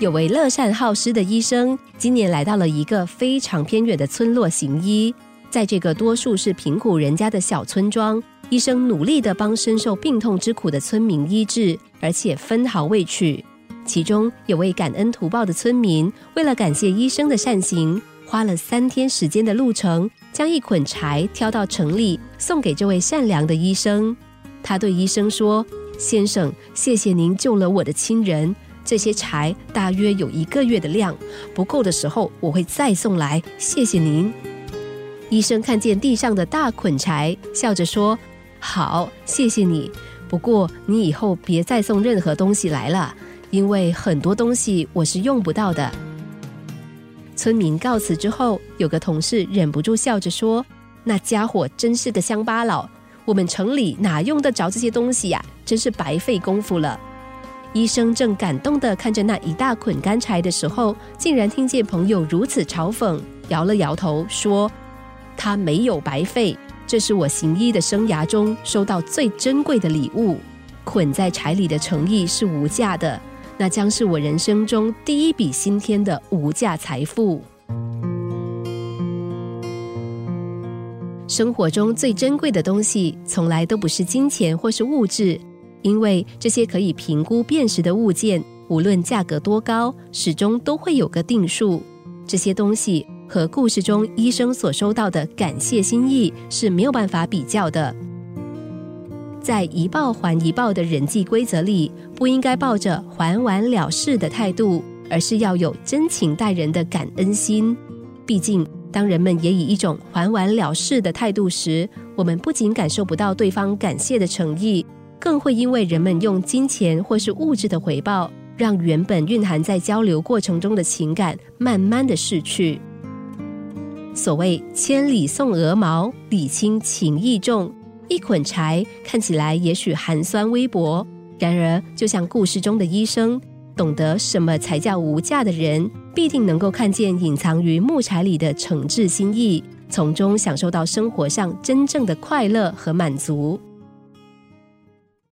有位乐善好施的医生，今年来到了一个非常偏远的村落行医。在这个多数是贫苦人家的小村庄，医生努力地帮深受病痛之苦的村民医治，而且分毫未取。其中有位感恩图报的村民，为了感谢医生的善行，花了三天时间的路程，将一捆柴挑到城里，送给这位善良的医生。他对医生说：“先生，谢谢您救了我的亲人。”这些柴大约有一个月的量，不够的时候我会再送来。谢谢您。医生看见地上的大捆柴，笑着说：“好，谢谢你。不过你以后别再送任何东西来了，因为很多东西我是用不到的。”村民告辞之后，有个同事忍不住笑着说：“那家伙真是个乡巴佬，我们城里哪用得着这些东西呀？真是白费功夫了。”医生正感动地看着那一大捆干柴的时候，竟然听见朋友如此嘲讽，摇了摇头说：“他没有白费，这是我行医的生涯中收到最珍贵的礼物。捆在柴里的诚意是无价的，那将是我人生中第一笔新添的无价财富。生活中最珍贵的东西，从来都不是金钱或是物质。”因为这些可以评估辨识的物件，无论价格多高，始终都会有个定数。这些东西和故事中医生所收到的感谢心意是没有办法比较的。在一报还一报的人际规则里，不应该抱着还完了事的态度，而是要有真情待人的感恩心。毕竟，当人们也以一种还完了事的态度时，我们不仅感受不到对方感谢的诚意。更会因为人们用金钱或是物质的回报，让原本蕴含在交流过程中的情感慢慢的逝去。所谓千里送鹅毛，礼轻情意重。一捆柴看起来也许寒酸微薄，然而就像故事中的医生，懂得什么才叫无价的人，必定能够看见隐藏于木柴里的诚挚心意，从中享受到生活上真正的快乐和满足。